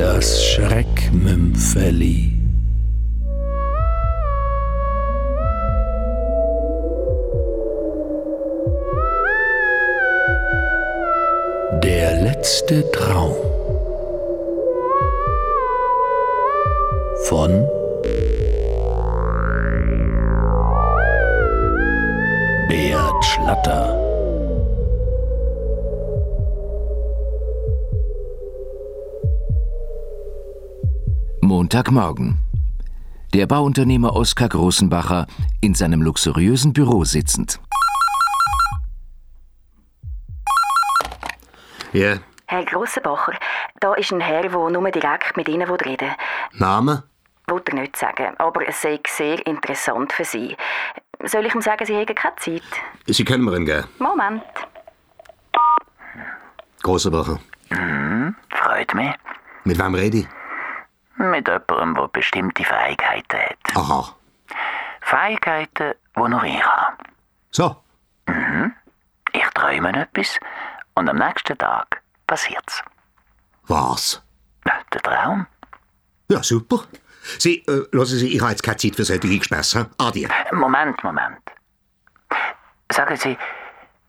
Das Schreckmümpfeli. Der letzte Traum von Beat Schlatter. Montagmorgen. Der Bauunternehmer Oskar Großenbacher in seinem luxuriösen Büro sitzend. Ja, Herr Grossenbacher, da ist ein Herr, der nur direkt mit Ihnen reden will. Name? Wollte er nicht sagen, aber es sei sehr interessant für Sie. Soll ich ihm sagen, Sie hätten keine Zeit? Sie können mir ihn geben. Moment. Grossenbacher. Freut mich. Mit wem rede ich? Mit jemandem, der bestimmte Fähigkeiten hat. Aha. Fähigkeiten, die nur ich habe. So. Ich träume etwas und am nächsten Tag passiert's. Was? Der Traum? Ja, super. Sie, äh, lassen Sie, ich habe jetzt keine Zeit für solche Gespässe. Adi. Moment, Moment. Sagen Sie,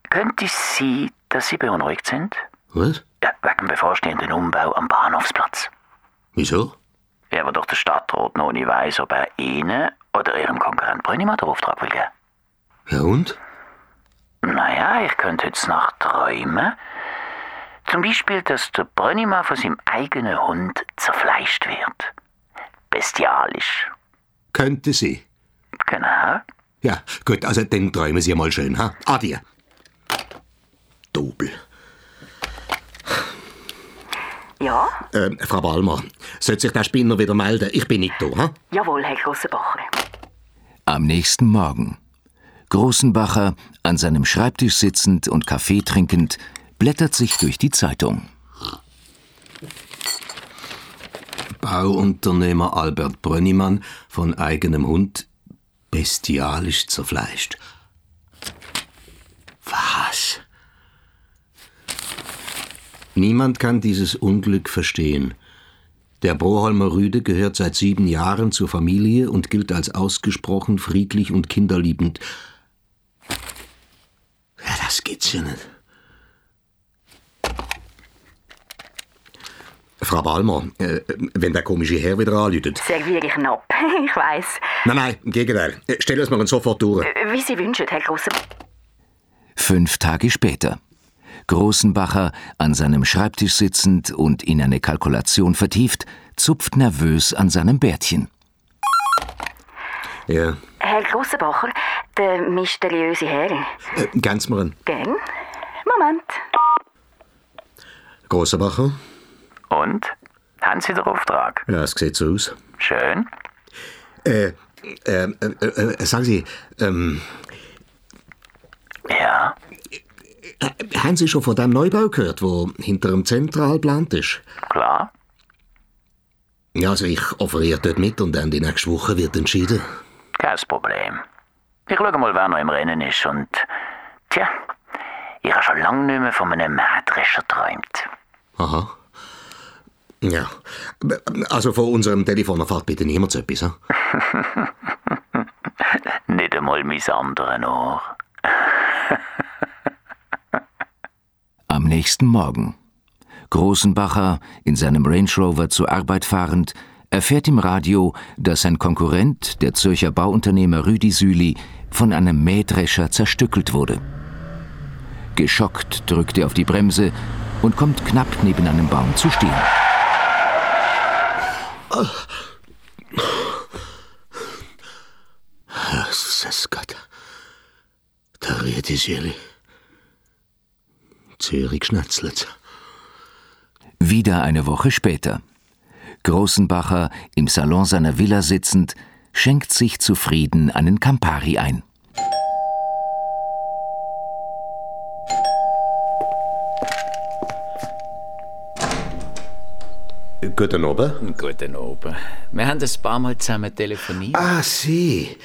könnte es sein, dass Sie beunruhigt sind? Was? Ja, wegen dem bevorstehenden Umbau am Bahnhofsplatz. Wieso? Der Stadtrat noch nicht weiss, ob er Ihnen oder Ihrem Konkurrent Brünnimann den Auftrag will geben. Ja und? Naja, ich könnte heute Nacht träumen. Zum Beispiel, dass der Brönnimann von seinem eigenen Hund zerfleischt wird. Bestialisch. Könnte sie. Genau. Ja, gut, also dann träumen Sie mal schön, ha? Adi. Dobel. Ja? Äh, Frau Balmer, sollte sich der Spinner wieder melden? Ich bin nicht da, ha? Jawohl, Herr Grossenbacher. Am nächsten Morgen. Großenbacher, an seinem Schreibtisch sitzend und Kaffee trinkend, blättert sich durch die Zeitung. Bauunternehmer Albert Brönnimann von eigenem Hund bestialisch zerfleischt. Was? Niemand kann dieses Unglück verstehen. Der Broholmer Rüde gehört seit sieben Jahren zur Familie und gilt als ausgesprochen friedlich und kinderliebend. Ja, das geht's ja nicht. Frau Balmer, äh, wenn der komische Herr wieder anläutet. Serviere ich knapp. Ich weiss. Nein, nein, im Gegenteil. Äh, Stell es mir sofort durch. Wie Sie wünschen, Herr Grossenbacher. Fünf Tage später. Großenbacher, an seinem Schreibtisch sitzend und in eine Kalkulation vertieft, zupft nervös an seinem Bärtchen. Ja, Herr Grossenbacher, der mysteriöse Herr. äh, ganz. Gern? Moment. Grossenbacher? Und? Haben Sie den Auftrag? Ja, es sieht so aus. Schön. Äh, äh, äh, äh, sagen Sie, ähm, Ja. Äh, haben Sie schon von dem Neubau gehört, wo hinter dem Zentral geplant ist? Klar. Ja, also ich offeriere dort mit und dann die nächste Woche wird entschieden. Kein Problem. Ich schaue mal, wer noch im Rennen ist und... Tja, ich habe schon lange nicht mehr von einem Mähdrescher geträumt. Aha. Ja, also von unserem Telefon erfahrt bitte niemand so etwas, hm? Nicht einmal mein anderen Ohr. Nächsten Morgen. Großenbacher, in seinem Range Rover zur Arbeit fahrend, erfährt im Radio, dass sein Konkurrent, der Zürcher Bauunternehmer Rüdi Süli, von einem Mähdrescher zerstückelt wurde. Geschockt drückt er auf die Bremse und kommt knapp neben einem Baum zu stehen. Jesus Gott. Redet die Zürich schnetzelt. Wieder eine Woche später. Großenbacher, im Salon seiner Villa sitzend, schenkt sich zufrieden einen Campari ein. Guten Abend. Guten Abend. Wir haben ein paar Mal zusammen telefoniert. Ah, Sie.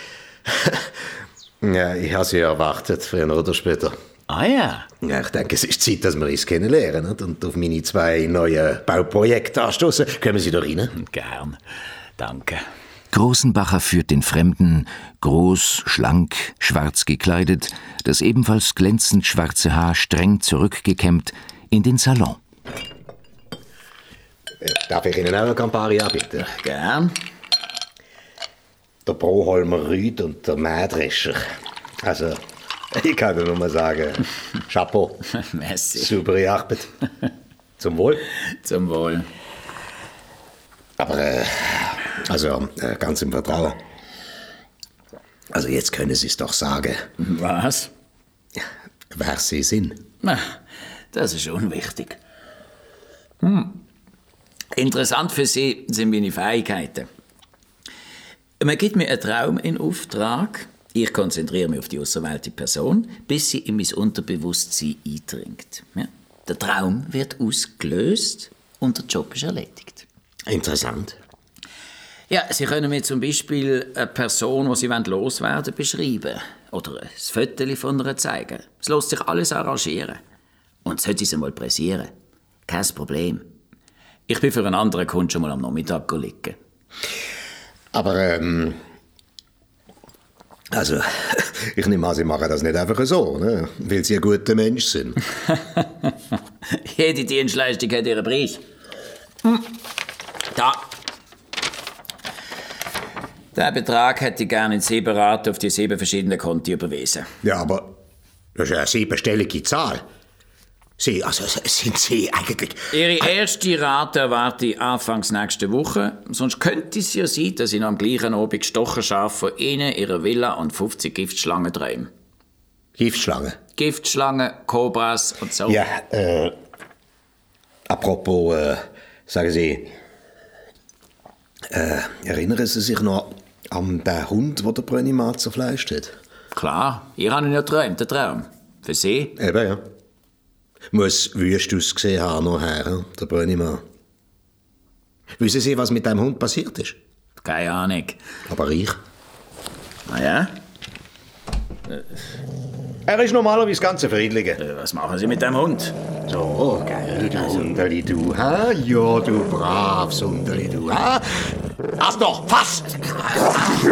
ja, ich habe Sie erwartet, früher oder später. Ah ja. Ja, ich denke, es ist Zeit, dass wir uns kennenlernen nicht? und auf meine zwei neuen Bauprojekte anstoßen. Kommen Sie da rein? Gern. Danke. Großenbacher führt den Fremden, groß, schlank, schwarz gekleidet, das ebenfalls glänzend schwarze Haar streng zurückgekämmt, in den Salon. Äh, Darf ich Ihnen auch eine Campari anbieten? Gern. Der Broholmer Rüd und der Mähdrescher. Also, ich kann nur mal sagen, Chapeau. Merci. Saubere Arbeit. Zum Wohl. Zum Wohl. Aber, äh, also, äh, ganz im Vertrauen. Also, jetzt können Sie es doch sagen, Was? wer Sie sind. Na, das ist unwichtig. Hm. Interessant für Sie sind meine Fähigkeiten. Man gibt mir einen Traum in Auftrag. Ich konzentriere mich auf die auserwählte Person, bis sie in mein Unterbewusstsein eindringt. Ja? Der Traum wird ausgelöst und der Job ist erledigt. Interessant. Ja, Sie können mir zum Beispiel eine Person, die Sie loswerden wollen, beschreiben. Oder ein Foto von ihr zeigen. Es lässt sich alles arrangieren. Und sollte es einmal pressieren. Kein Problem. Ich bin für einen anderen Kunden schon mal am Nachmittag liegen. Aber, ähm, also, ich nehme an, Sie machen das nicht einfach so, ne? weil Sie ein guter Mensch sind. Jede Dienstleistung hat ihren Preis. Hm. Da. Der Betrag hätte ich gerne in sieben Raten auf die sieben verschiedenen Konti überwiesen. Ja, aber das ist ja eine siebenstellige Zahl. Sie, also sind Sie eigentlich... Ihre erste Rate erwarte ich anfangs nächste Woche. Sonst könnte es ja sein, dass ich noch am gleichen Abend gestochen scharf von Ihnen, Ihrer Villa und 50 Giftschlangen träume. Giftschlangen? Giftschlangen, Kobras und so. Ja, äh, apropos, äh, sagen Sie, äh, erinnern Sie sich noch an den Hund, den der Brönnimann zerfleischt hat? Klar, ich habe ihn ja geträumt, den Traum. Für Sie? Eben, ja. Muss wüst ausgesehen haben nachher, der Brönnimann. Wissen Sie, was mit dem Hund passiert ist? Keine Ahnung. Aber ich. Ah ja? Er ist normalerweise ganz ein Friedlicher. Äh, Was machen Sie mit dem Hund? So, gell, du Sunderli, du, ha? Ja, du brav Sunderli, du, ha? Lass doch, fass!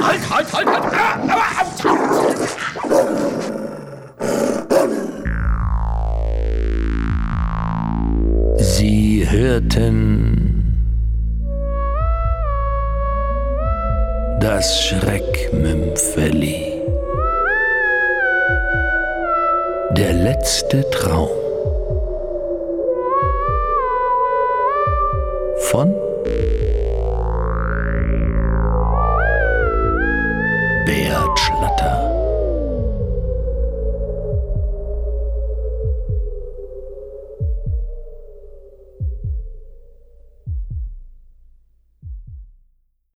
Halt, halt, halt, halt! Hörten das Schreckmümpfeli. Der letzte Traum von